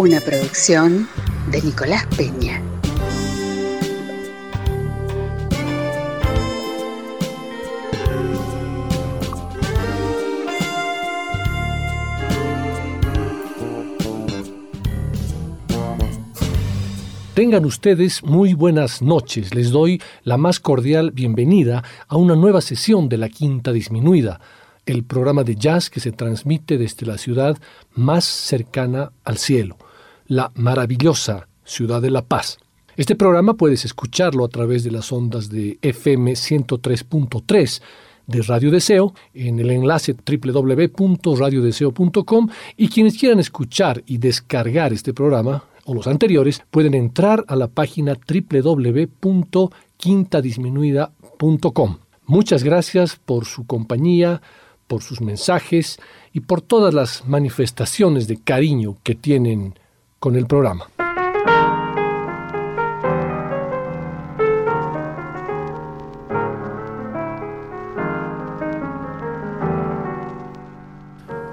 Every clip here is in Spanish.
Una producción de Nicolás Peña. Tengan ustedes muy buenas noches. Les doy la más cordial bienvenida a una nueva sesión de la Quinta Disminuida, el programa de jazz que se transmite desde la ciudad más cercana al cielo, la maravillosa ciudad de La Paz. Este programa puedes escucharlo a través de las ondas de FM 103.3 de Radio Deseo en el enlace www.radiodeseo.com y quienes quieran escuchar y descargar este programa o los anteriores, pueden entrar a la página www.quintadisminuida.com. Muchas gracias por su compañía, por sus mensajes y por todas las manifestaciones de cariño que tienen con el programa.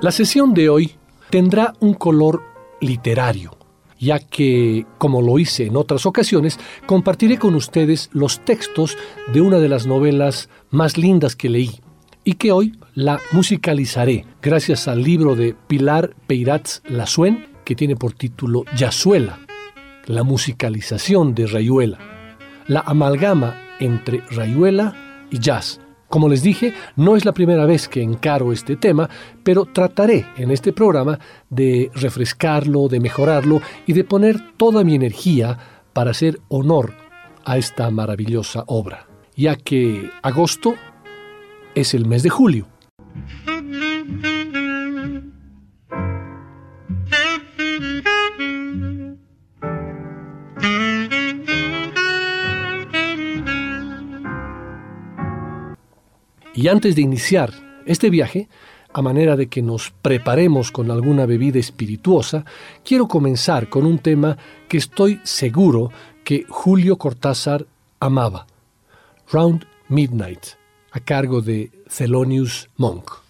La sesión de hoy tendrá un color literario ya que, como lo hice en otras ocasiones, compartiré con ustedes los textos de una de las novelas más lindas que leí y que hoy la musicalizaré gracias al libro de Pilar Peirats Lasuen que tiene por título Yazuela, la musicalización de Rayuela, la amalgama entre Rayuela y jazz como les dije, no es la primera vez que encaro este tema, pero trataré en este programa de refrescarlo, de mejorarlo y de poner toda mi energía para hacer honor a esta maravillosa obra, ya que agosto es el mes de julio. Y antes de iniciar este viaje, a manera de que nos preparemos con alguna bebida espirituosa, quiero comenzar con un tema que estoy seguro que Julio Cortázar amaba, Round Midnight, a cargo de Thelonious Monk.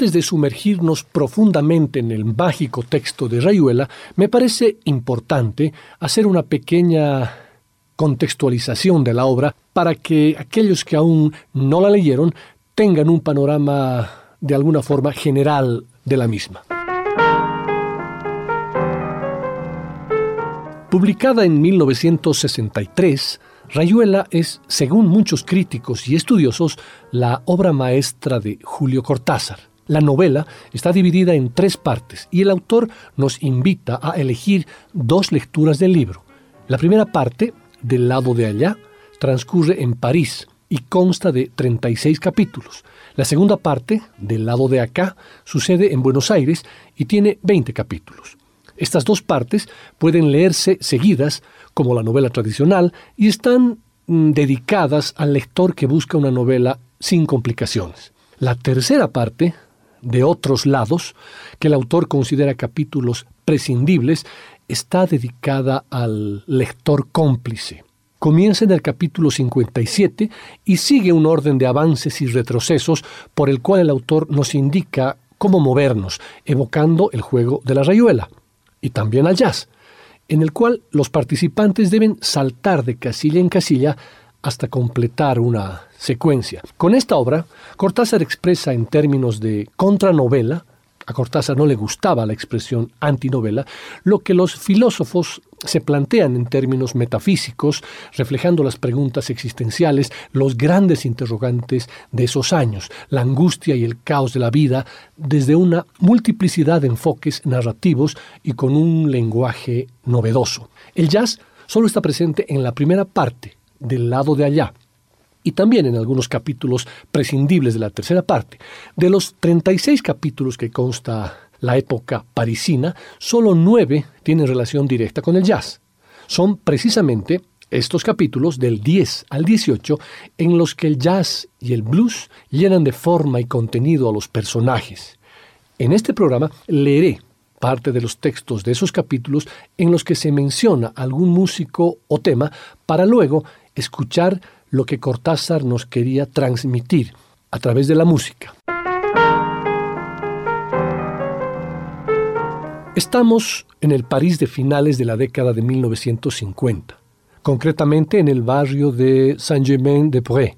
Antes de sumergirnos profundamente en el mágico texto de Rayuela, me parece importante hacer una pequeña contextualización de la obra para que aquellos que aún no la leyeron tengan un panorama de alguna forma general de la misma. Publicada en 1963, Rayuela es, según muchos críticos y estudiosos, la obra maestra de Julio Cortázar. La novela está dividida en tres partes y el autor nos invita a elegir dos lecturas del libro. La primera parte, del lado de allá, transcurre en París y consta de 36 capítulos. La segunda parte, del lado de acá, sucede en Buenos Aires y tiene 20 capítulos. Estas dos partes pueden leerse seguidas, como la novela tradicional, y están mm, dedicadas al lector que busca una novela sin complicaciones. La tercera parte, de otros lados, que el autor considera capítulos prescindibles, está dedicada al lector cómplice. Comienza en el capítulo 57 y sigue un orden de avances y retrocesos por el cual el autor nos indica cómo movernos, evocando el juego de la rayuela y también al jazz, en el cual los participantes deben saltar de casilla en casilla hasta completar una secuencia. Con esta obra, Cortázar expresa en términos de contranovela a Cortázar no le gustaba la expresión antinovela, lo que los filósofos se plantean en términos metafísicos, reflejando las preguntas existenciales, los grandes interrogantes de esos años, la angustia y el caos de la vida, desde una multiplicidad de enfoques narrativos y con un lenguaje novedoso. El jazz solo está presente en la primera parte, del lado de allá, y también en algunos capítulos prescindibles de la tercera parte. De los 36 capítulos que consta la época parisina, solo nueve tienen relación directa con el jazz. Son precisamente estos capítulos del 10 al 18 en los que el jazz y el blues llenan de forma y contenido a los personajes. En este programa leeré parte de los textos de esos capítulos en los que se menciona algún músico o tema para luego escuchar lo que Cortázar nos quería transmitir a través de la música. Estamos en el París de finales de la década de 1950, concretamente en el barrio de Saint-Germain-des-Prés,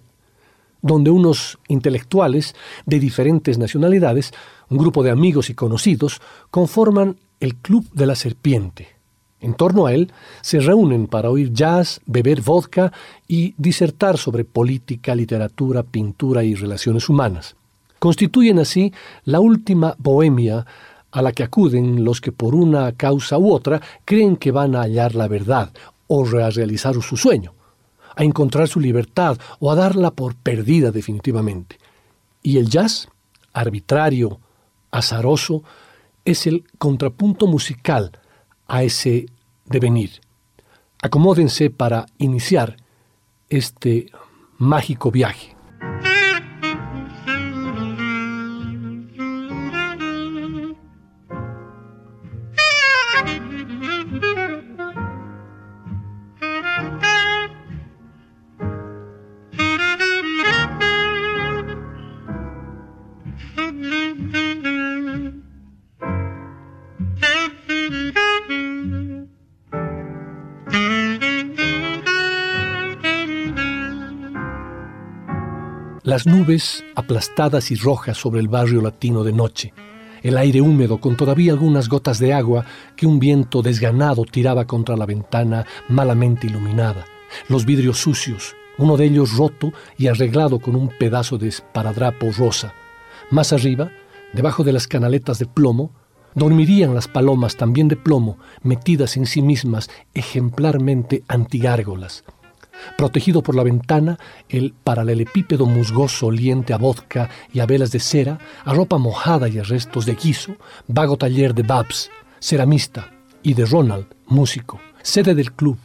donde unos intelectuales de diferentes nacionalidades, un grupo de amigos y conocidos, conforman el Club de la Serpiente, en torno a él se reúnen para oír jazz, beber vodka y disertar sobre política, literatura, pintura y relaciones humanas. Constituyen así la última bohemia a la que acuden los que por una causa u otra creen que van a hallar la verdad o a realizar su sueño, a encontrar su libertad o a darla por perdida definitivamente. Y el jazz, arbitrario, azaroso, es el contrapunto musical a ese devenir. Acomódense para iniciar este mágico viaje. Las nubes aplastadas y rojas sobre el barrio latino de noche, el aire húmedo con todavía algunas gotas de agua que un viento desganado tiraba contra la ventana malamente iluminada, los vidrios sucios, uno de ellos roto y arreglado con un pedazo de esparadrapo rosa. Más arriba, debajo de las canaletas de plomo, dormirían las palomas también de plomo, metidas en sí mismas ejemplarmente antigárgolas. Protegido por la ventana, el paralelepípedo musgoso oliente a vodka y a velas de cera, a ropa mojada y a restos de guiso, vago taller de Babs, ceramista, y de Ronald, músico, sede del club,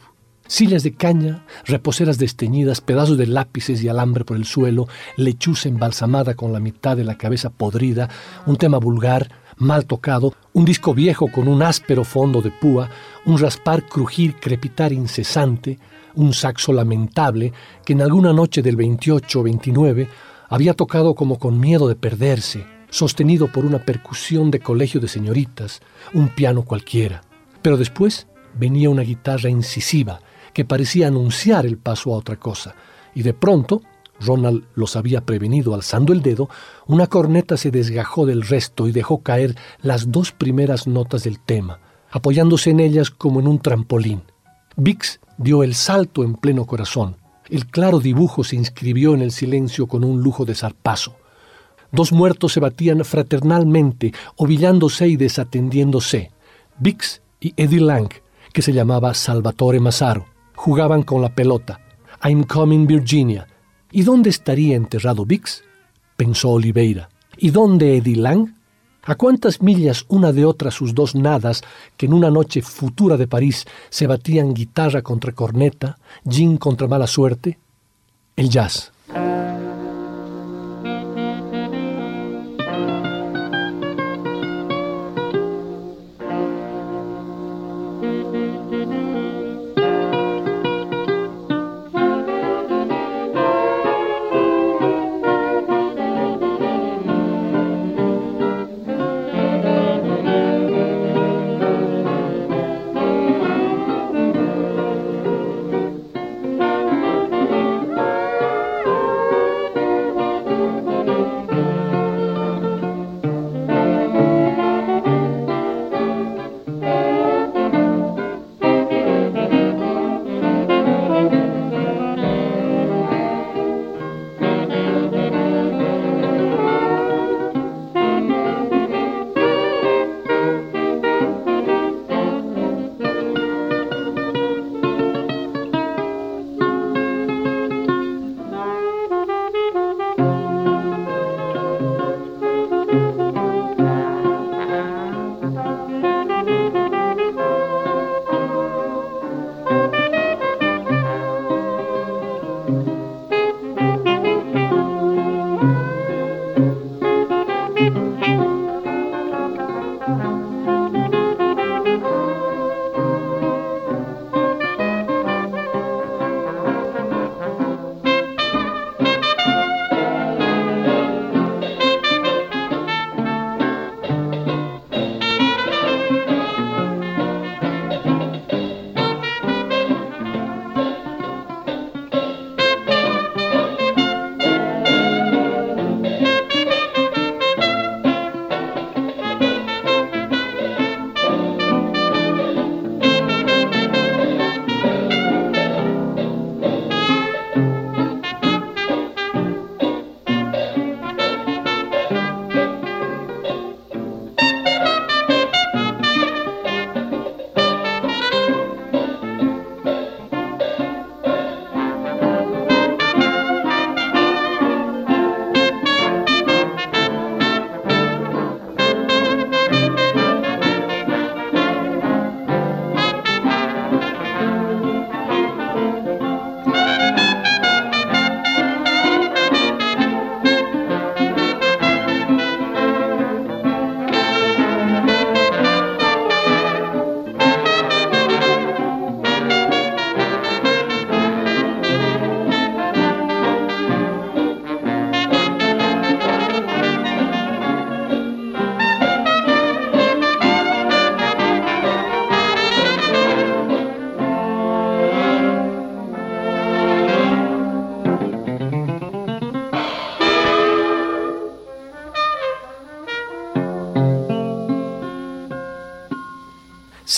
sillas de caña, reposeras desteñidas, pedazos de lápices y alambre por el suelo, lechuza embalsamada con la mitad de la cabeza podrida, un tema vulgar, mal tocado, un disco viejo con un áspero fondo de púa, un raspar, crujir, crepitar incesante, un saxo lamentable que en alguna noche del 28 o 29 había tocado como con miedo de perderse, sostenido por una percusión de colegio de señoritas, un piano cualquiera. Pero después venía una guitarra incisiva que parecía anunciar el paso a otra cosa, y de pronto, Ronald los había prevenido alzando el dedo, una corneta se desgajó del resto y dejó caer las dos primeras notas del tema, apoyándose en ellas como en un trampolín. Bix dio el salto en pleno corazón. El claro dibujo se inscribió en el silencio con un lujo de zarpazo. Dos muertos se batían fraternalmente, ovillándose y desatendiéndose. Bix y Eddie Lang, que se llamaba Salvatore Massaro, jugaban con la pelota. I'm coming Virginia. ¿Y dónde estaría enterrado Bix? pensó Oliveira. ¿Y dónde Eddie Lang? ¿A cuántas millas una de otra sus dos nadas que en una noche futura de París se batían guitarra contra corneta, gin contra mala suerte? El jazz.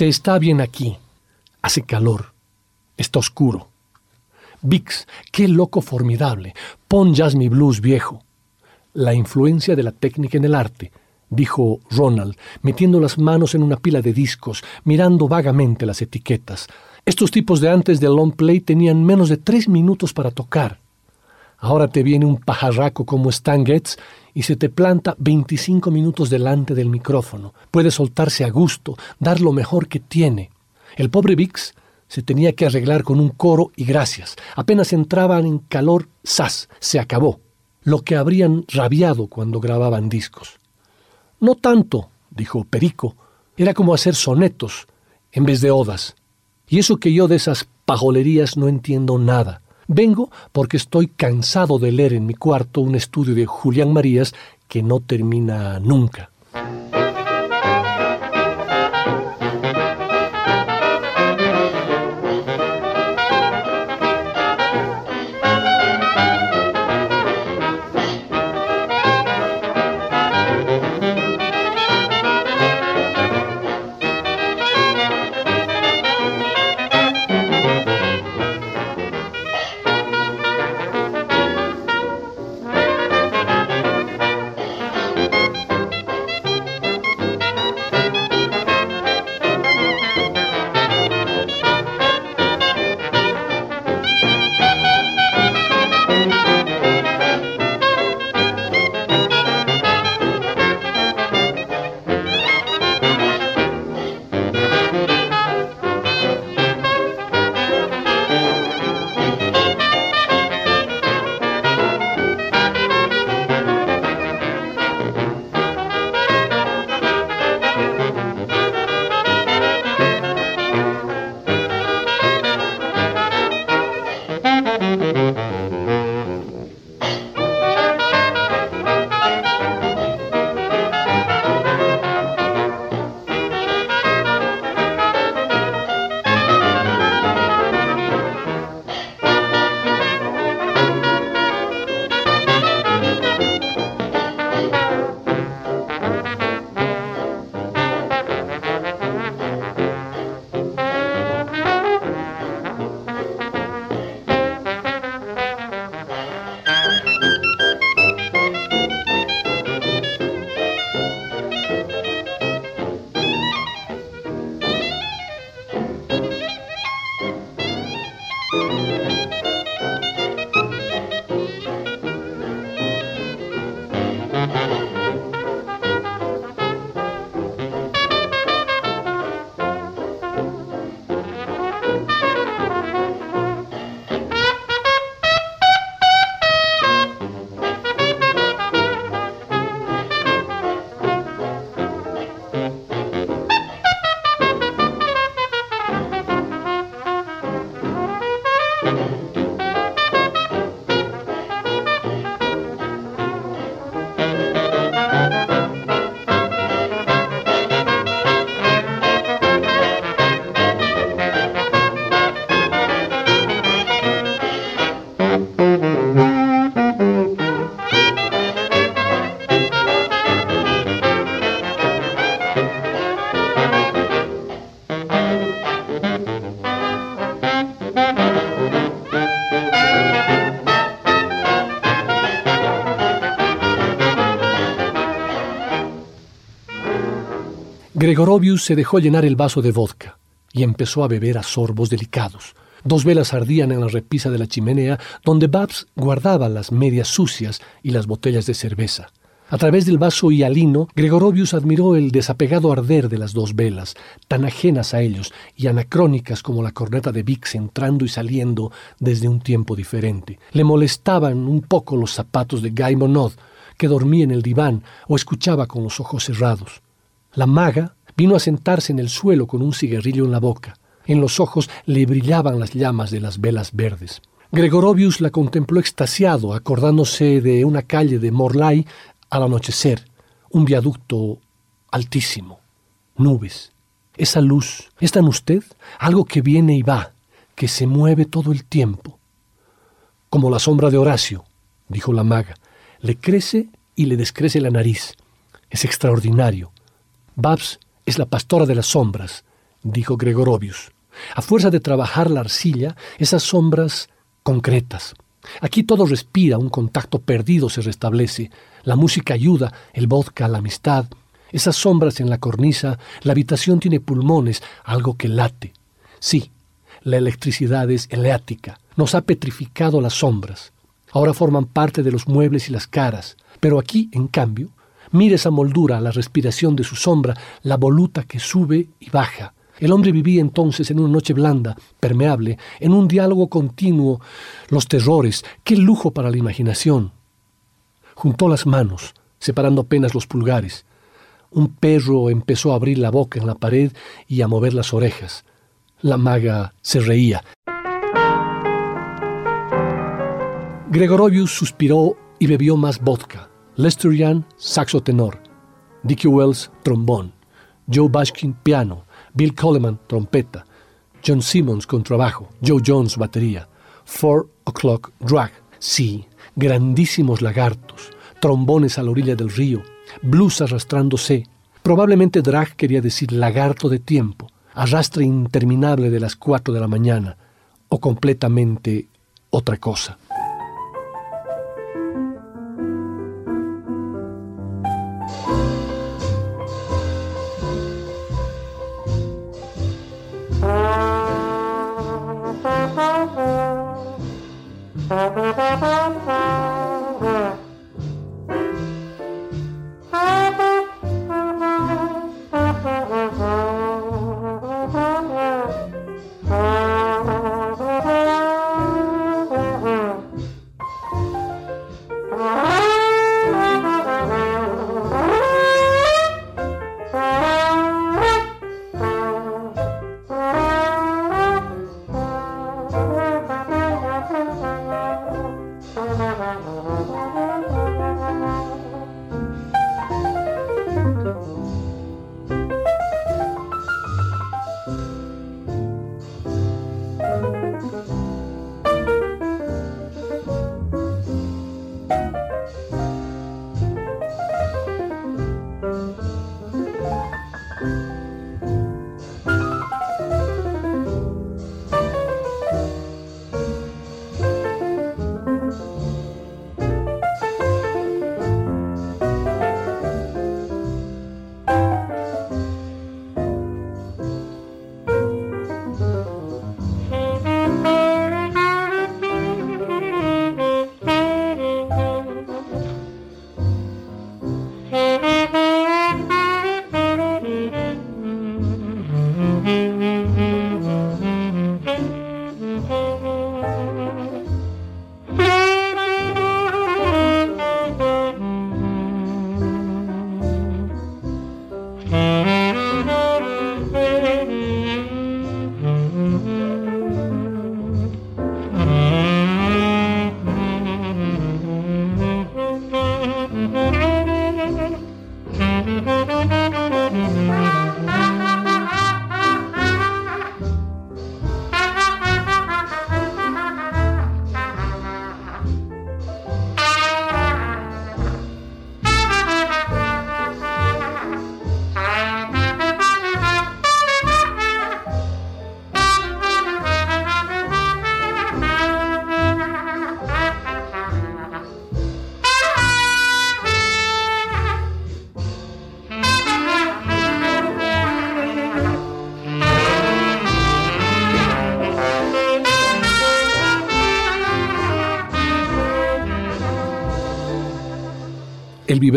Se está bien aquí. Hace calor. Está oscuro. Vix, qué loco formidable. Pon jazz mi blues viejo. La influencia de la técnica en el arte, dijo Ronald, metiendo las manos en una pila de discos, mirando vagamente las etiquetas. Estos tipos de antes del long play tenían menos de tres minutos para tocar. Ahora te viene un pajarraco como Stan Getz y se te planta 25 minutos delante del micrófono. Puede soltarse a gusto, dar lo mejor que tiene. El pobre Vix se tenía que arreglar con un coro y gracias. Apenas entraban en calor, ¡zas! Se acabó. Lo que habrían rabiado cuando grababan discos. No tanto, dijo Perico. Era como hacer sonetos en vez de odas. Y eso que yo de esas pajolerías no entiendo nada. Vengo porque estoy cansado de leer en mi cuarto un estudio de Julián Marías que no termina nunca. Gregorovius se dejó llenar el vaso de vodka y empezó a beber a sorbos delicados. Dos velas ardían en la repisa de la chimenea, donde Babs guardaba las medias sucias y las botellas de cerveza. A través del vaso hialino, Gregorovius admiró el desapegado arder de las dos velas, tan ajenas a ellos y anacrónicas como la corneta de Vix entrando y saliendo desde un tiempo diferente. Le molestaban un poco los zapatos de Guy Monod, que dormía en el diván o escuchaba con los ojos cerrados. La maga vino a sentarse en el suelo con un cigarrillo en la boca. En los ojos le brillaban las llamas de las velas verdes. Gregorovius la contempló extasiado, acordándose de una calle de Morlay al anochecer, un viaducto altísimo, nubes. Esa luz, ¿está en usted? Algo que viene y va, que se mueve todo el tiempo. Como la sombra de Horacio, dijo la maga, le crece y le descrece la nariz. Es extraordinario. Babs es la pastora de las sombras, dijo Gregorovius. A fuerza de trabajar la arcilla, esas sombras concretas. Aquí todo respira, un contacto perdido se restablece, la música ayuda, el vodka, la amistad. Esas sombras en la cornisa, la habitación tiene pulmones, algo que late. Sí, la electricidad es eleática, nos ha petrificado las sombras. Ahora forman parte de los muebles y las caras, pero aquí, en cambio, Mire esa moldura, la respiración de su sombra, la voluta que sube y baja. El hombre vivía entonces en una noche blanda, permeable, en un diálogo continuo, los terrores, qué lujo para la imaginación. Juntó las manos, separando apenas los pulgares. Un perro empezó a abrir la boca en la pared y a mover las orejas. La maga se reía. Gregorovius suspiró y bebió más vodka. Lester Young, saxo tenor, Dickie Wells, trombón, Joe Bashkin, piano, Bill Coleman, trompeta, John Simmons, contrabajo, Joe Jones, batería, Four O'Clock Drag, sí, grandísimos lagartos, trombones a la orilla del río, blues arrastrándose. Probablemente drag quería decir lagarto de tiempo, arrastre interminable de las cuatro de la mañana, o completamente otra cosa.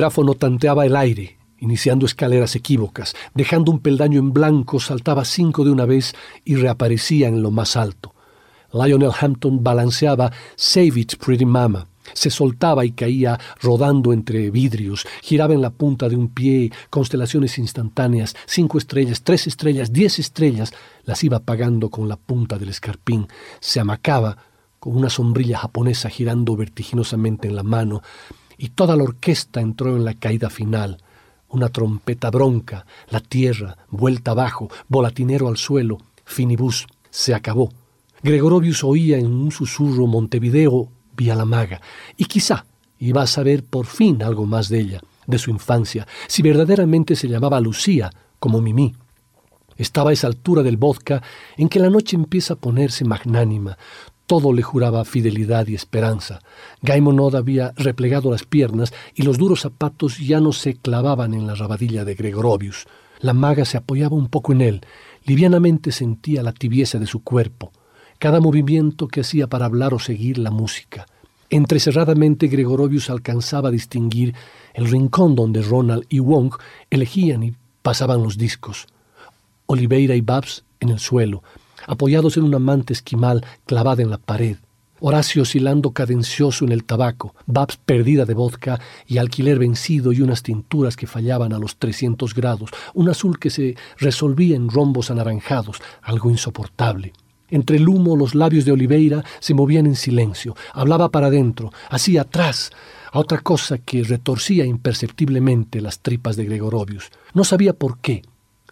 El vibráfono tanteaba el aire, iniciando escaleras equívocas, dejando un peldaño en blanco, saltaba cinco de una vez y reaparecía en lo más alto. Lionel Hampton balanceaba Save It, Pretty Mama. Se soltaba y caía rodando entre vidrios, giraba en la punta de un pie, constelaciones instantáneas, cinco estrellas, tres estrellas, diez estrellas, las iba apagando con la punta del escarpín, se amacaba con una sombrilla japonesa girando vertiginosamente en la mano, y toda la orquesta entró en la caída final. Una trompeta bronca, la tierra, vuelta abajo, volatinero al suelo, finibus, se acabó. Gregorovius oía en un susurro Montevideo vía la maga, y quizá iba a saber por fin algo más de ella, de su infancia, si verdaderamente se llamaba Lucía, como Mimí. Estaba a esa altura del vodka en que la noche empieza a ponerse magnánima, todo le juraba fidelidad y esperanza. Gaimonod había replegado las piernas y los duros zapatos ya no se clavaban en la rabadilla de Gregorovius. La maga se apoyaba un poco en él, livianamente sentía la tibieza de su cuerpo, cada movimiento que hacía para hablar o seguir la música. Entrecerradamente Gregorovius alcanzaba a distinguir el rincón donde Ronald y Wong elegían y pasaban los discos. Oliveira y Babs en el suelo, apoyados en una manta esquimal clavada en la pared. Horacio oscilando cadencioso en el tabaco, Babs perdida de vodka y alquiler vencido y unas tinturas que fallaban a los 300 grados, un azul que se resolvía en rombos anaranjados, algo insoportable. Entre el humo los labios de Oliveira se movían en silencio, hablaba para adentro, así atrás, a otra cosa que retorcía imperceptiblemente las tripas de Gregorovius. No sabía por qué.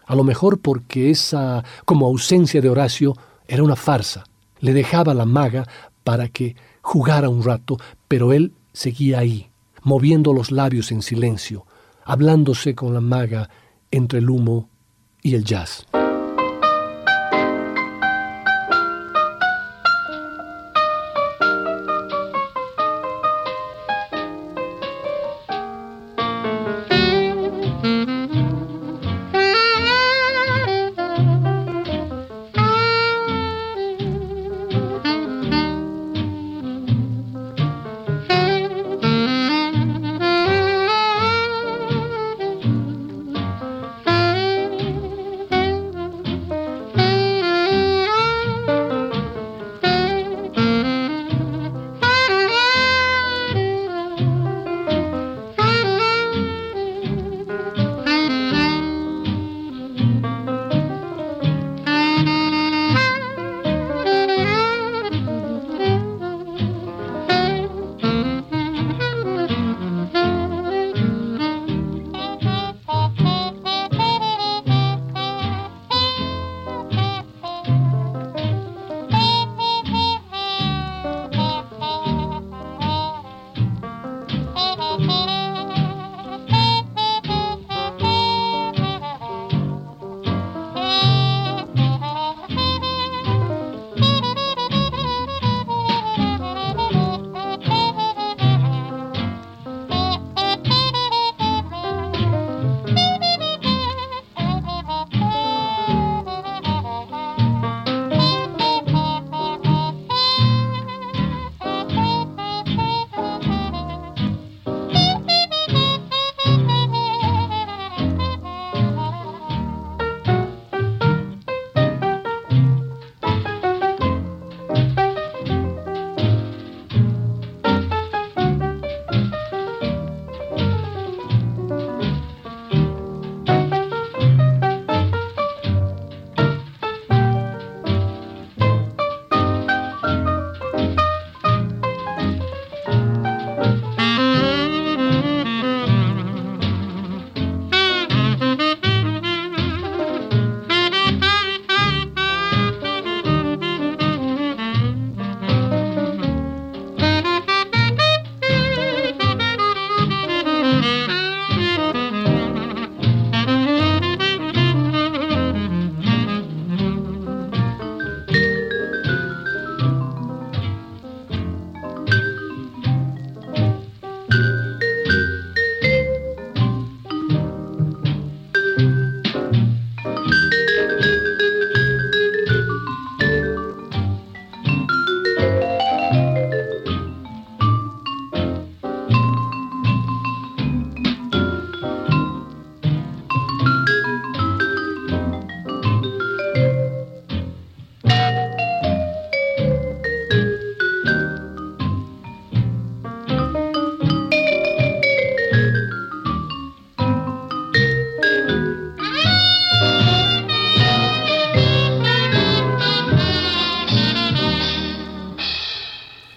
A lo mejor porque esa como ausencia de Horacio era una farsa. Le dejaba la maga para que jugara un rato, pero él seguía ahí, moviendo los labios en silencio, hablándose con la maga entre el humo y el jazz.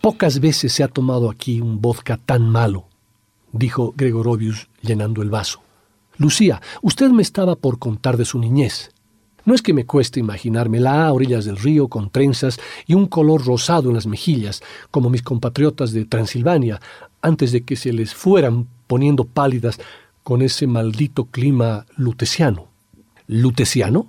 Pocas veces se ha tomado aquí un vodka tan malo, dijo Gregorovius llenando el vaso. Lucía, usted me estaba por contar de su niñez. No es que me cueste imaginármela a orillas del río con trenzas y un color rosado en las mejillas, como mis compatriotas de Transilvania, antes de que se les fueran poniendo pálidas con ese maldito clima lutesiano. ¿Lutesiano?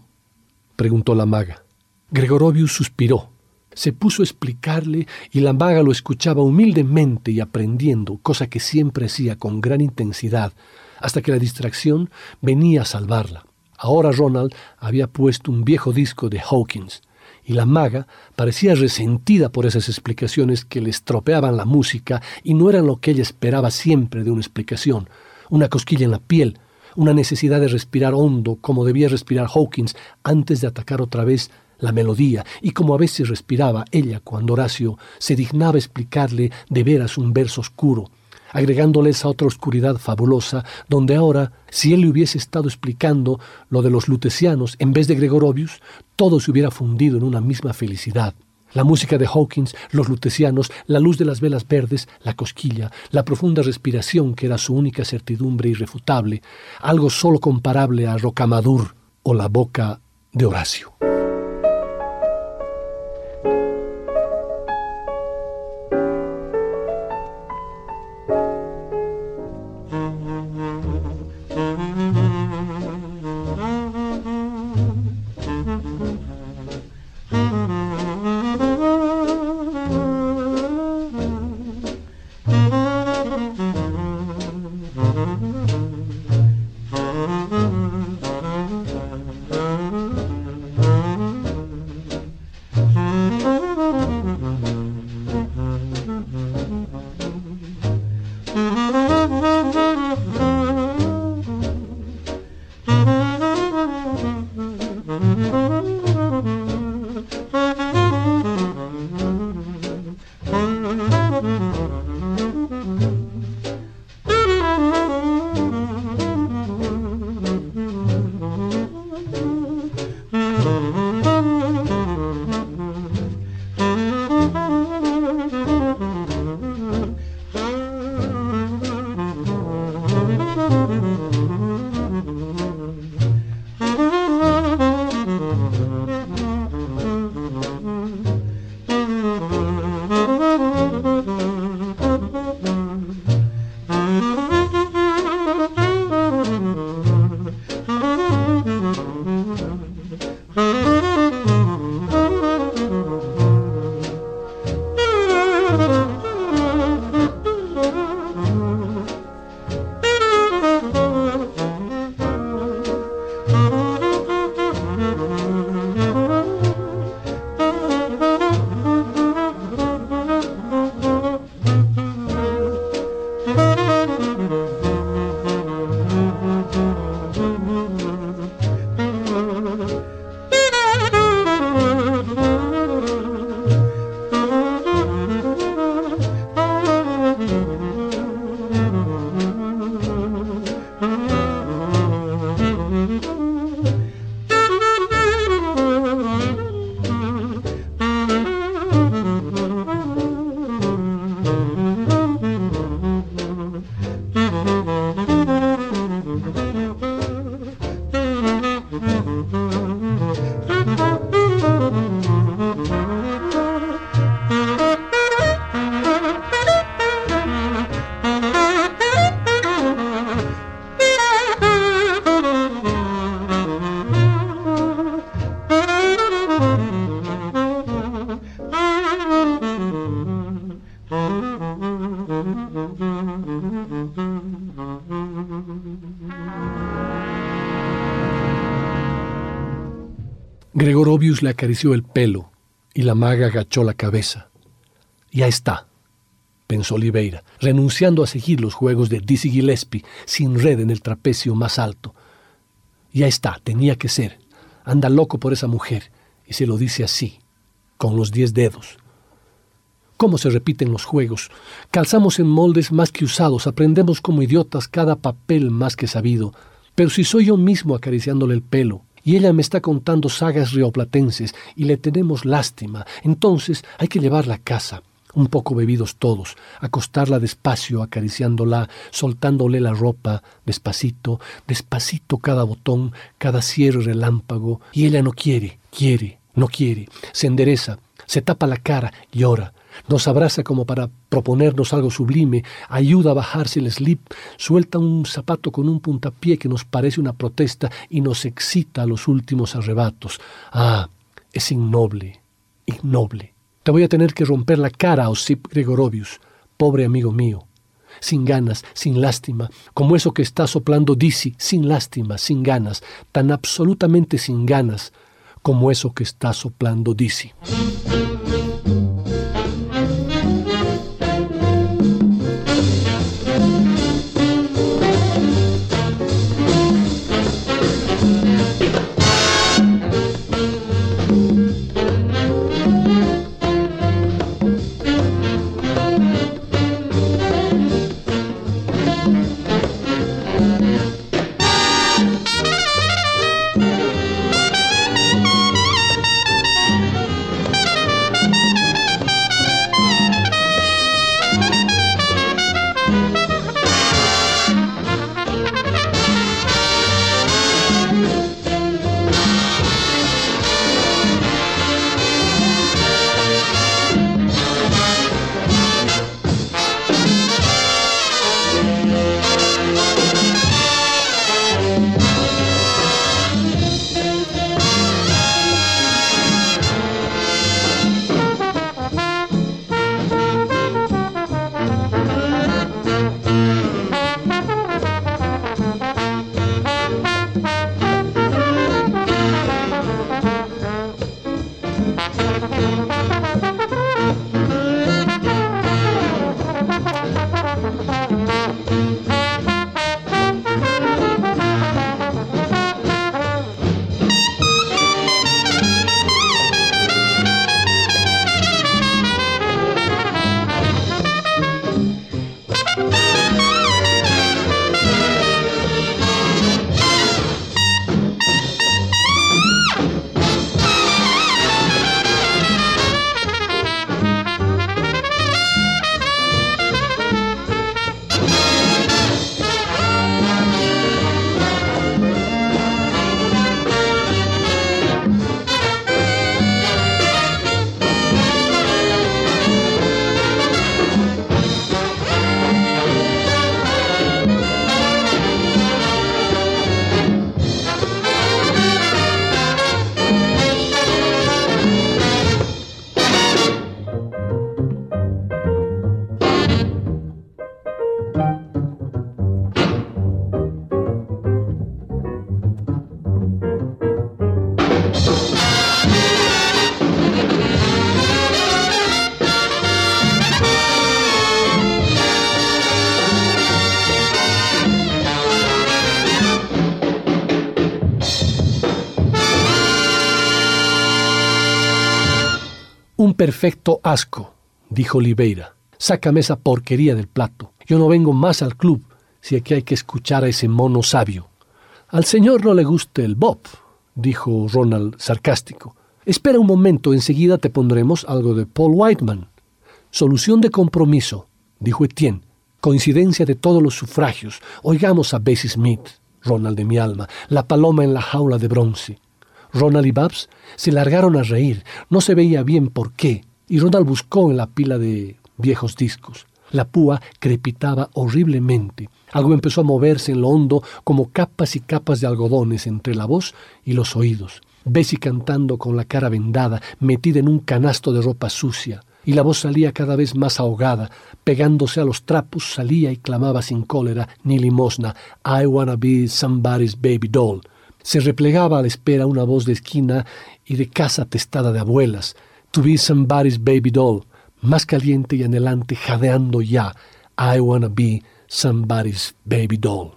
preguntó la maga. Gregorovius suspiró se puso a explicarle y la maga lo escuchaba humildemente y aprendiendo, cosa que siempre hacía con gran intensidad, hasta que la distracción venía a salvarla. Ahora Ronald había puesto un viejo disco de Hawkins, y la maga parecía resentida por esas explicaciones que le estropeaban la música y no eran lo que ella esperaba siempre de una explicación, una cosquilla en la piel, una necesidad de respirar hondo como debía respirar Hawkins antes de atacar otra vez la melodía y como a veces respiraba ella cuando Horacio se dignaba explicarle de veras un verso oscuro, agregándole esa otra oscuridad fabulosa, donde ahora, si él le hubiese estado explicando lo de los lutecianos en vez de Gregorovius, todo se hubiera fundido en una misma felicidad. La música de Hawkins, los lutecianos, la luz de las velas verdes, la cosquilla, la profunda respiración que era su única certidumbre irrefutable, algo solo comparable a Rocamadur o la boca de Horacio. Mm-hmm. Gregorovius le acarició el pelo y la maga agachó la cabeza. Ya está, pensó Oliveira, renunciando a seguir los juegos de Dizzy Gillespie sin red en el trapecio más alto. Ya está, tenía que ser. Anda loco por esa mujer y se lo dice así, con los diez dedos. ¿Cómo se repiten los juegos? Calzamos en moldes más que usados, aprendemos como idiotas cada papel más que sabido. Pero si soy yo mismo acariciándole el pelo, y ella me está contando sagas rioplatenses y le tenemos lástima. Entonces hay que llevarla a casa, un poco bebidos todos, acostarla despacio, acariciándola, soltándole la ropa, despacito, despacito cada botón, cada cierre relámpago, y ella no quiere, quiere, no quiere, se endereza, se tapa la cara, llora, nos abraza como para proponernos algo sublime, ayuda a bajarse el slip, suelta un zapato con un puntapié que nos parece una protesta y nos excita a los últimos arrebatos. Ah, es innoble, innoble. Te voy a tener que romper la cara, Osip Gregorovius, pobre amigo mío. Sin ganas, sin lástima, como eso que está soplando Dizzy, sin lástima, sin ganas, tan absolutamente sin ganas, como eso que está soplando Dizzy. Perfecto asco, dijo Oliveira. Sácame esa porquería del plato. Yo no vengo más al club si aquí hay que escuchar a ese mono sabio. Al señor no le gusta el bob, dijo Ronald sarcástico. Espera un momento, enseguida te pondremos algo de Paul Whiteman. Solución de compromiso, dijo Etienne. Coincidencia de todos los sufragios. Oigamos a Bessie Smith, Ronald de mi alma, la paloma en la jaula de bronce. Ronald y Babs se largaron a reír. No se veía bien por qué, y Ronald buscó en la pila de viejos discos. La púa crepitaba horriblemente. Algo empezó a moverse en lo hondo como capas y capas de algodones entre la voz y los oídos. Bessie cantando con la cara vendada, metida en un canasto de ropa sucia, y la voz salía cada vez más ahogada, pegándose a los trapos, salía y clamaba sin cólera ni limosna, I wanna be somebody's baby doll se replegaba a la espera una voz de esquina y de casa testada de abuelas, To be somebody's baby doll, más caliente y anhelante, jadeando ya, I wanna be somebody's baby doll.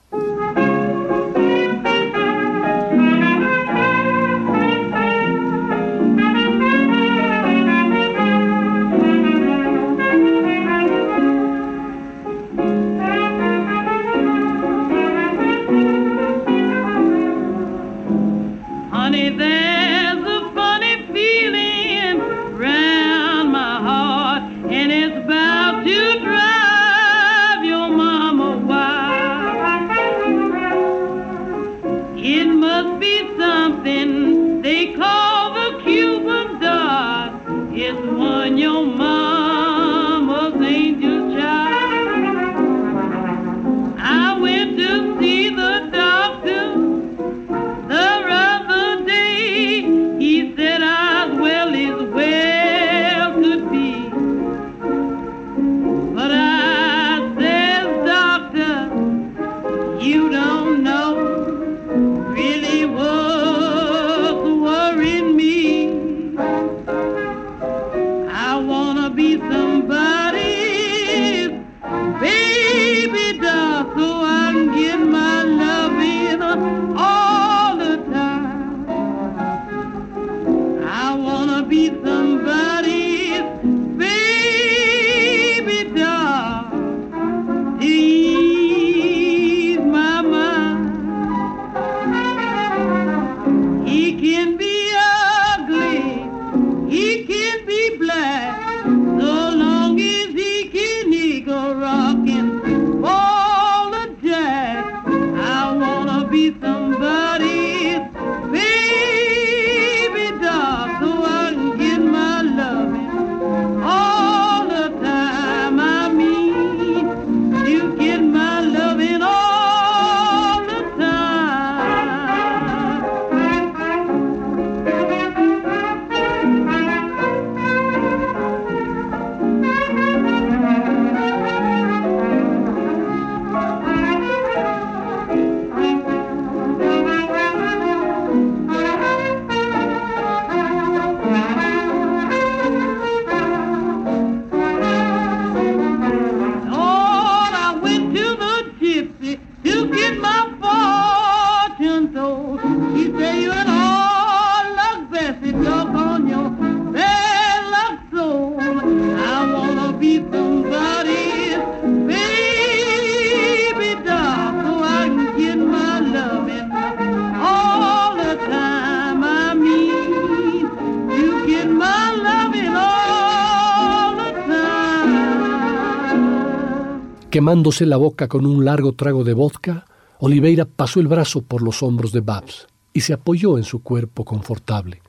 Quemándose la boca con un largo trago de vodka, Oliveira pasó el brazo por los hombros de Babs y se apoyó en su cuerpo confortable.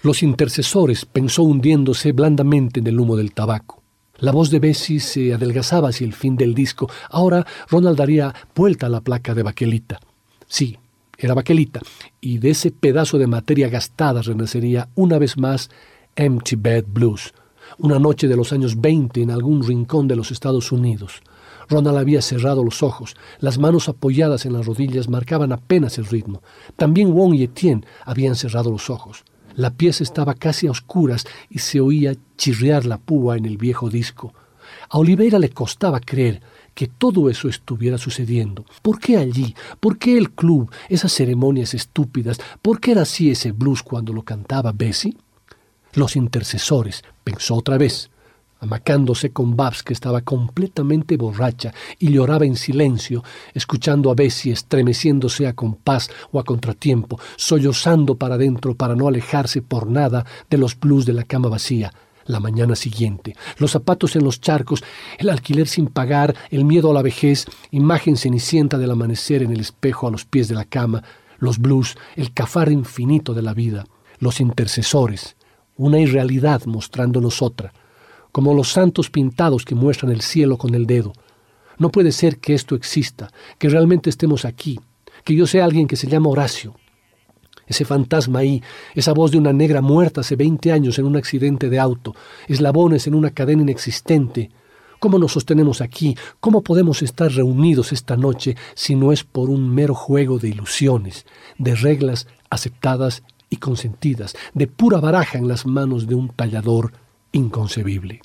Los intercesores pensó hundiéndose blandamente en el humo del tabaco. La voz de Bessie se adelgazaba hacia el fin del disco. Ahora Ronald daría vuelta a la placa de baquelita. Sí, era baquelita, y de ese pedazo de materia gastada renacería una vez más Empty Bed Blues, una noche de los años 20 en algún rincón de los Estados Unidos. Ronald había cerrado los ojos, las manos apoyadas en las rodillas marcaban apenas el ritmo. También Wong y Etienne habían cerrado los ojos. La pieza estaba casi a oscuras y se oía chirriar la púa en el viejo disco. A Oliveira le costaba creer que todo eso estuviera sucediendo. ¿Por qué allí? ¿Por qué el club? Esas ceremonias estúpidas. ¿Por qué era así ese blues cuando lo cantaba Bessie? Los intercesores, pensó otra vez amacándose con Babs, que estaba completamente borracha y lloraba en silencio, escuchando a Bessie estremeciéndose a compás o a contratiempo, sollozando para adentro para no alejarse por nada de los blues de la cama vacía. La mañana siguiente, los zapatos en los charcos, el alquiler sin pagar, el miedo a la vejez, imagen cenicienta del amanecer en el espejo a los pies de la cama, los blues, el cafar infinito de la vida, los intercesores, una irrealidad mostrándonos otra, como los santos pintados que muestran el cielo con el dedo. No puede ser que esto exista, que realmente estemos aquí, que yo sea alguien que se llama Horacio. Ese fantasma ahí, esa voz de una negra muerta hace 20 años en un accidente de auto, eslabones en una cadena inexistente. ¿Cómo nos sostenemos aquí? ¿Cómo podemos estar reunidos esta noche si no es por un mero juego de ilusiones, de reglas aceptadas y consentidas, de pura baraja en las manos de un tallador inconcebible.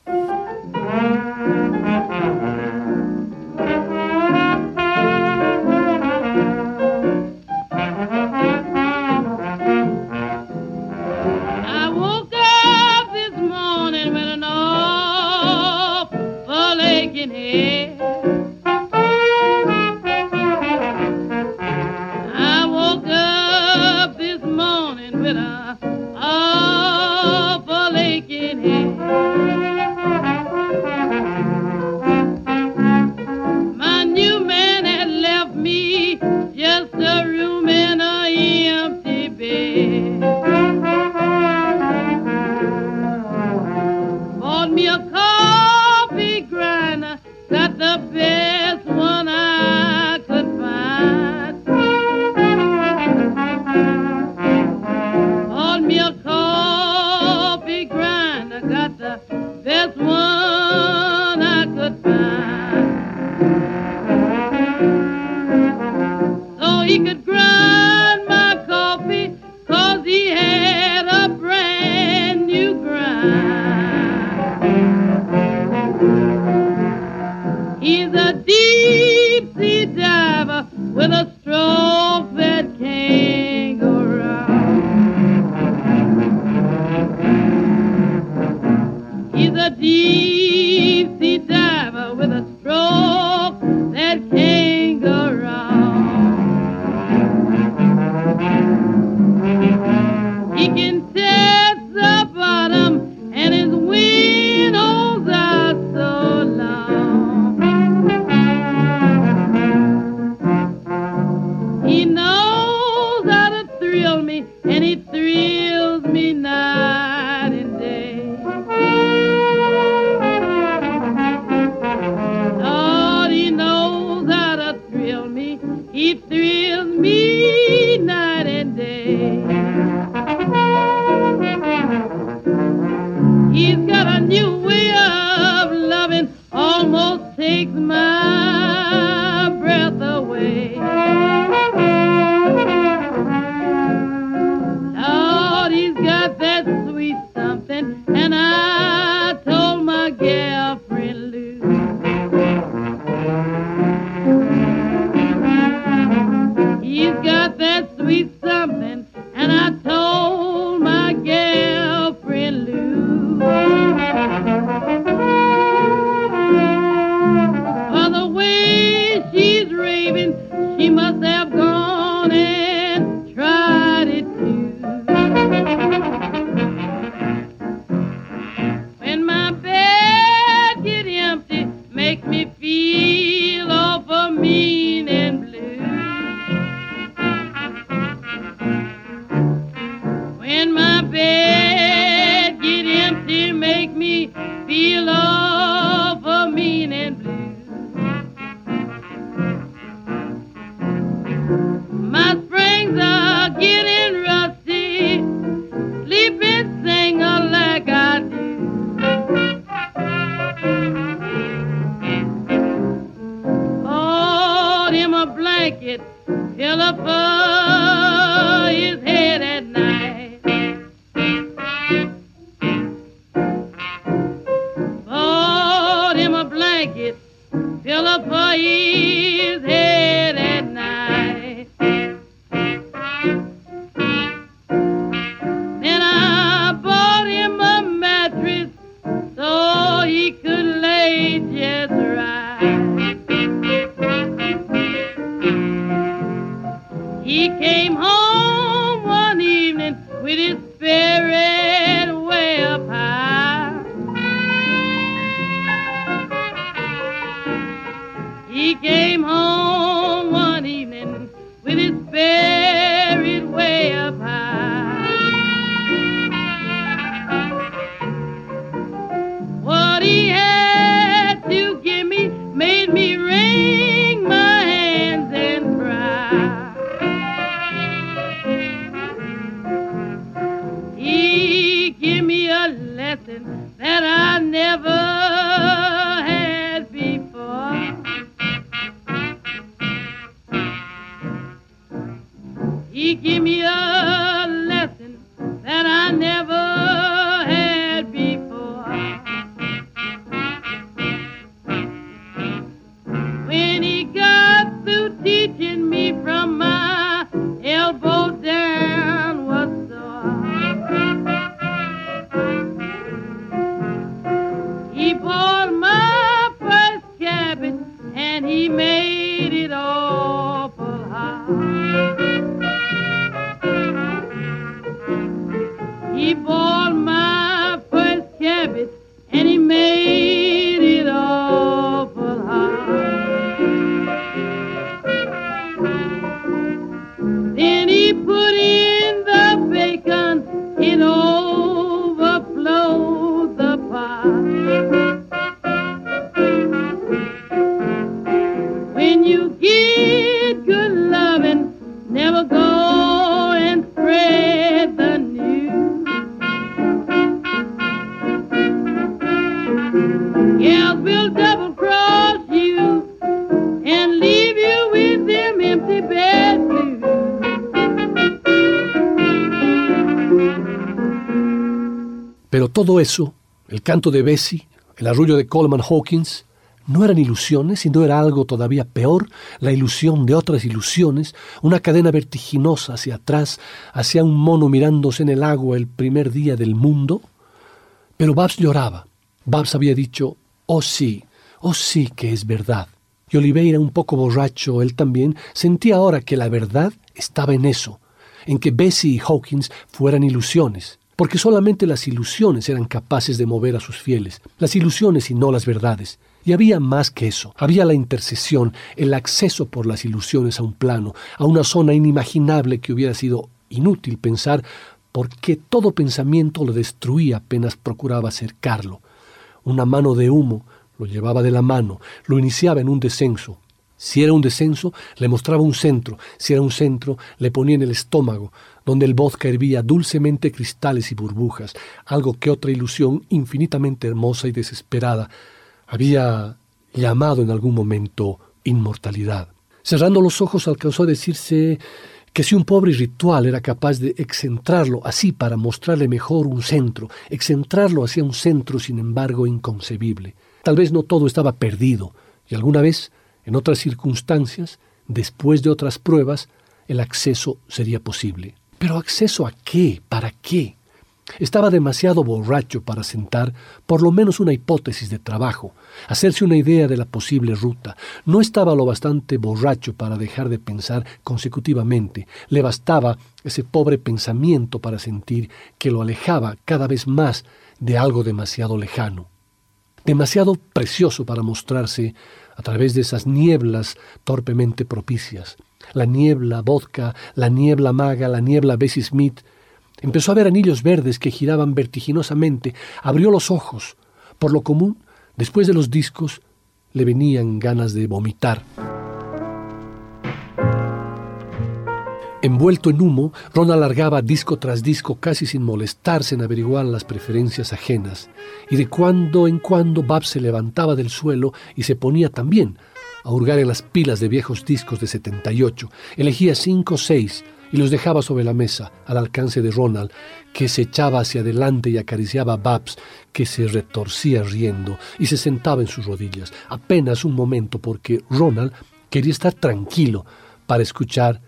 Canto de Bessie, el arrullo de Coleman Hawkins, no eran ilusiones, sino era algo todavía peor, la ilusión de otras ilusiones, una cadena vertiginosa hacia atrás, hacia un mono mirándose en el agua el primer día del mundo. Pero Babs lloraba. Babs había dicho, oh sí, oh sí que es verdad. Y Oliveira, un poco borracho, él también, sentía ahora que la verdad estaba en eso, en que Bessie y Hawkins fueran ilusiones, porque solamente las ilusiones eran capaces de mover a sus fieles, las ilusiones y no las verdades. Y había más que eso, había la intercesión, el acceso por las ilusiones a un plano, a una zona inimaginable que hubiera sido inútil pensar, porque todo pensamiento lo destruía apenas procuraba acercarlo. Una mano de humo lo llevaba de la mano, lo iniciaba en un descenso. Si era un descenso, le mostraba un centro, si era un centro, le ponía en el estómago, donde el vodka hervía dulcemente cristales y burbujas, algo que otra ilusión infinitamente hermosa y desesperada había llamado en algún momento inmortalidad. Cerrando los ojos alcanzó a decirse que si un pobre ritual era capaz de excentrarlo así para mostrarle mejor un centro, excentrarlo hacia un centro sin embargo inconcebible. Tal vez no todo estaba perdido, y alguna vez, en otras circunstancias, después de otras pruebas, el acceso sería posible. Pero acceso a qué? ¿Para qué? Estaba demasiado borracho para sentar por lo menos una hipótesis de trabajo, hacerse una idea de la posible ruta. No estaba lo bastante borracho para dejar de pensar consecutivamente. Le bastaba ese pobre pensamiento para sentir que lo alejaba cada vez más de algo demasiado lejano, demasiado precioso para mostrarse a través de esas nieblas torpemente propicias. La niebla vodka, la niebla maga, la niebla Bessie Smith, Empezó a ver anillos verdes que giraban vertiginosamente, abrió los ojos. Por lo común, después de los discos, le venían ganas de vomitar. Envuelto en humo, Ron alargaba disco tras disco casi sin molestarse en averiguar las preferencias ajenas, y de cuando en cuando Bab se levantaba del suelo y se ponía también a hurgar en las pilas de viejos discos de 78. Elegía cinco o seis y los dejaba sobre la mesa, al alcance de Ronald, que se echaba hacia adelante y acariciaba a Babs, que se retorcía riendo y se sentaba en sus rodillas, apenas un momento porque Ronald quería estar tranquilo para escuchar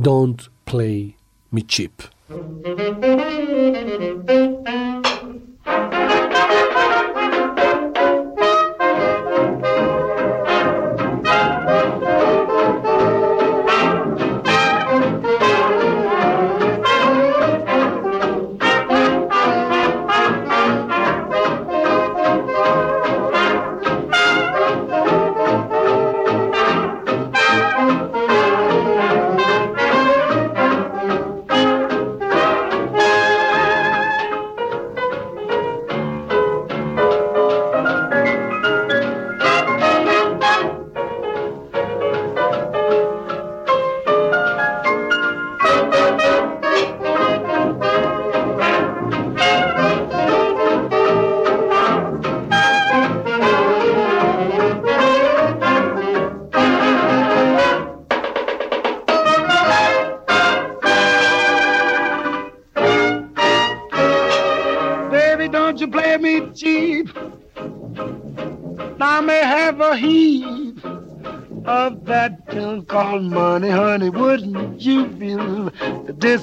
Don't Play Me Cheap.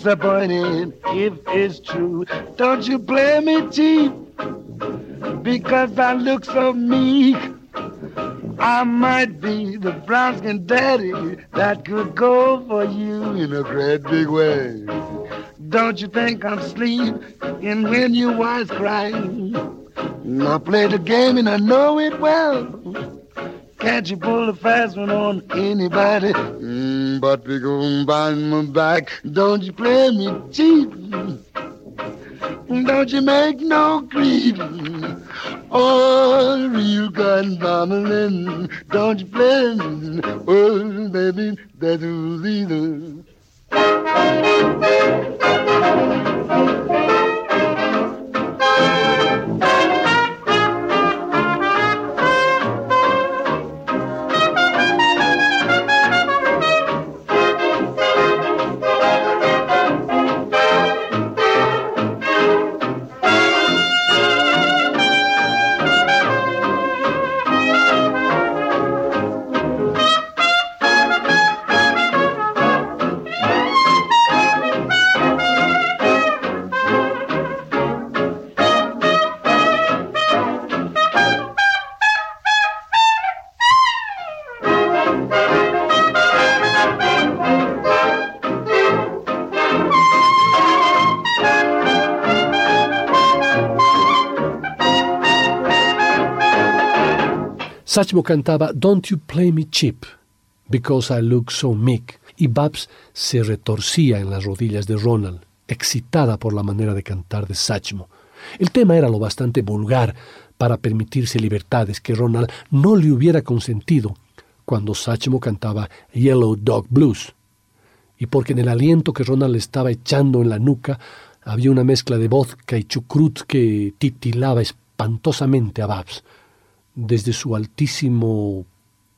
Disappointed if it's true. Don't you blame me cheap because I look so meek. I might be the brown skin daddy that could go for you in a great big way. Don't you think I'm asleep? And when you was crying, I play the game and I know it well. Can't you pull a fast one on anybody? Mm, but we gon' buy my back. Don't you play me cheap. Don't you make no creep. Oh, real gun bombing. Don't you play me. Oh, baby, that's either. Satchmo cantaba Don't You Play Me Cheap, Because I Look So Meek, y Babs se retorcía en las rodillas de Ronald, excitada por la manera de cantar de Satchmo. El tema era lo bastante vulgar para permitirse libertades que Ronald no le hubiera consentido cuando Satchmo cantaba Yellow Dog Blues, y porque en el aliento que Ronald le estaba echando en la nuca había una mezcla de vodka y chucrut que titilaba espantosamente a Babs desde su altísimo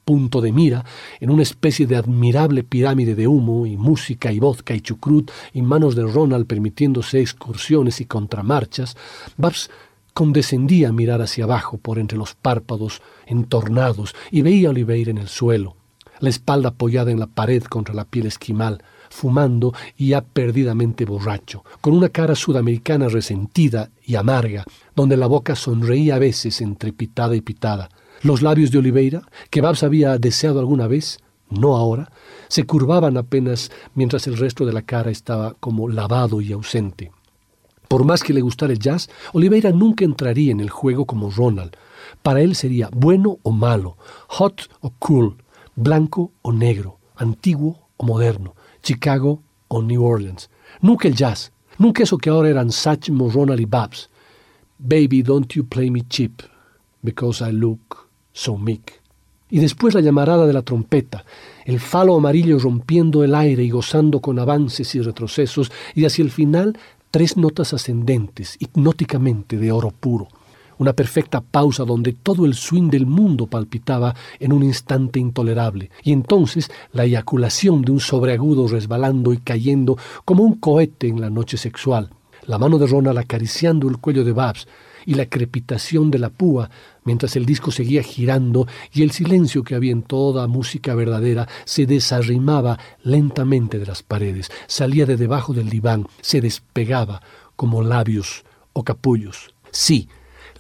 punto de mira, en una especie de admirable pirámide de humo y música y vodka y chucrut y manos de Ronald permitiéndose excursiones y contramarchas, Babs condescendía a mirar hacia abajo por entre los párpados entornados y veía a Oliveira en el suelo, la espalda apoyada en la pared contra la piel esquimal, fumando y ya perdidamente borracho, con una cara sudamericana resentida y amarga, donde la boca sonreía a veces entre pitada y pitada. Los labios de Oliveira, que Babs había deseado alguna vez, no ahora, se curvaban apenas mientras el resto de la cara estaba como lavado y ausente. Por más que le gustara el jazz, Oliveira nunca entraría en el juego como Ronald. Para él sería bueno o malo, hot o cool, blanco o negro, antiguo o moderno, Chicago o New Orleans. Nunca el jazz, nunca eso que ahora eran Satchmo, Ronald y Babs. Baby, don't you play me cheap, because I look so meek. Y después la llamarada de la trompeta, el falo amarillo rompiendo el aire y gozando con avances y retrocesos, y hacia el final tres notas ascendentes, hipnóticamente de oro puro. Una perfecta pausa donde todo el swing del mundo palpitaba en un instante intolerable, y entonces la eyaculación de un sobreagudo resbalando y cayendo como un cohete en la noche sexual, la mano de Ronald acariciando el cuello de Babs, y la crepitación de la púa mientras el disco seguía girando y el silencio que había en toda música verdadera se desarrimaba lentamente de las paredes, salía de debajo del diván, se despegaba como labios o capullos. Sí,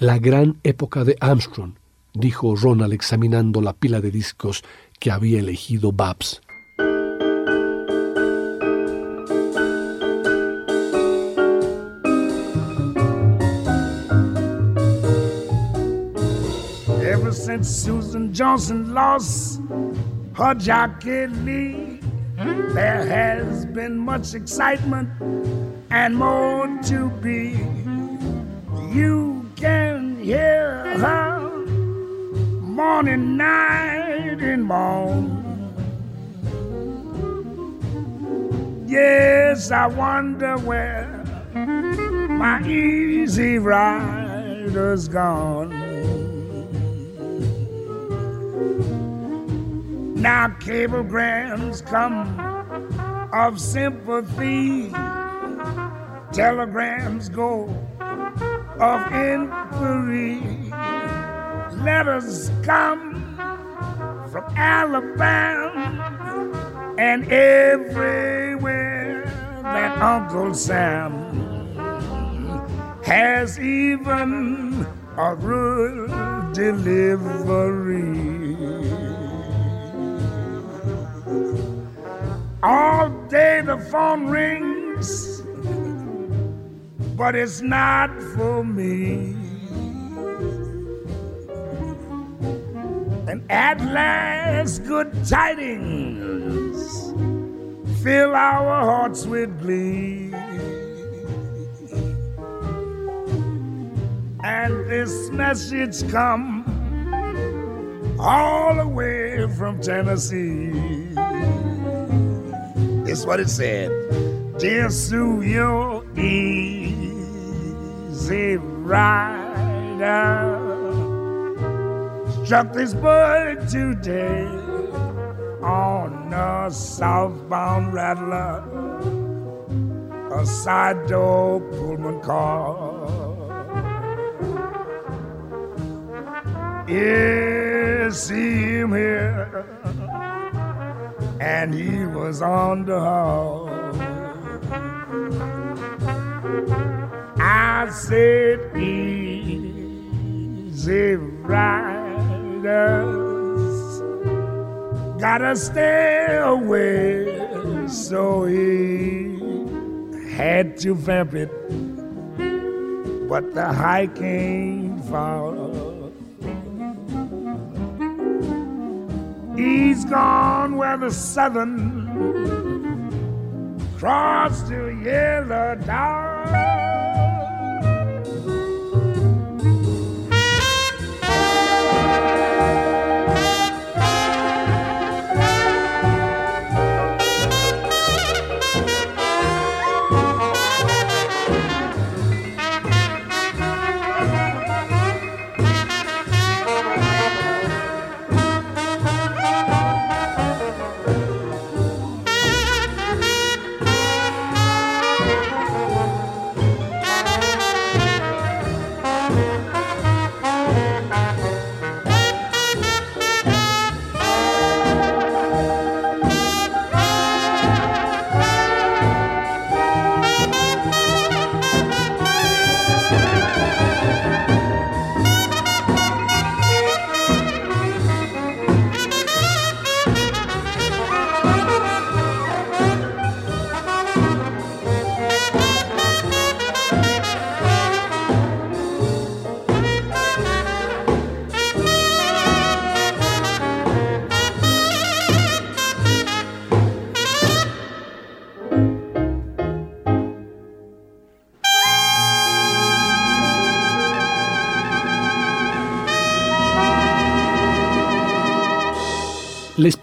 la gran época de Armstrong, dijo Ronald examinando la pila de discos que había elegido Babs. since Susan Johnson lost her jockey Lee. There has been much excitement and more to be. You can hear her morning, night, and morn. Yes, I wonder where my easy rider's gone. Now cablegrams come of sympathy, telegrams go of inquiry, letters come from Alabama and everywhere that Uncle Sam has even a rural delivery. All day the phone rings, but it's not for me. And at last, good tidings fill our hearts with glee. And this message come all the way from Tennessee. It's what it said. Dear Sue, you're easy rider. Struck this bird today on a southbound rattler, a side door Pullman car. Yes, see him here and he was on the hall. I said, Easy riders, gotta stay away. So he had to vamp it, but the hiking far. He's gone where the southern cross to yellow dog.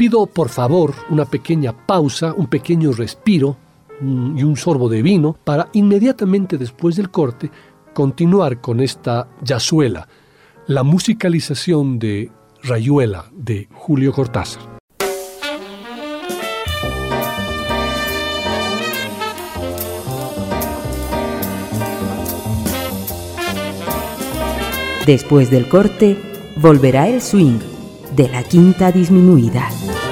Pido por favor una pequeña pausa, un pequeño respiro mm, y un sorbo de vino para inmediatamente después del corte continuar con esta yazuela, la musicalización de Rayuela de Julio Cortázar. Después del corte, volverá el swing de la quinta disminuida.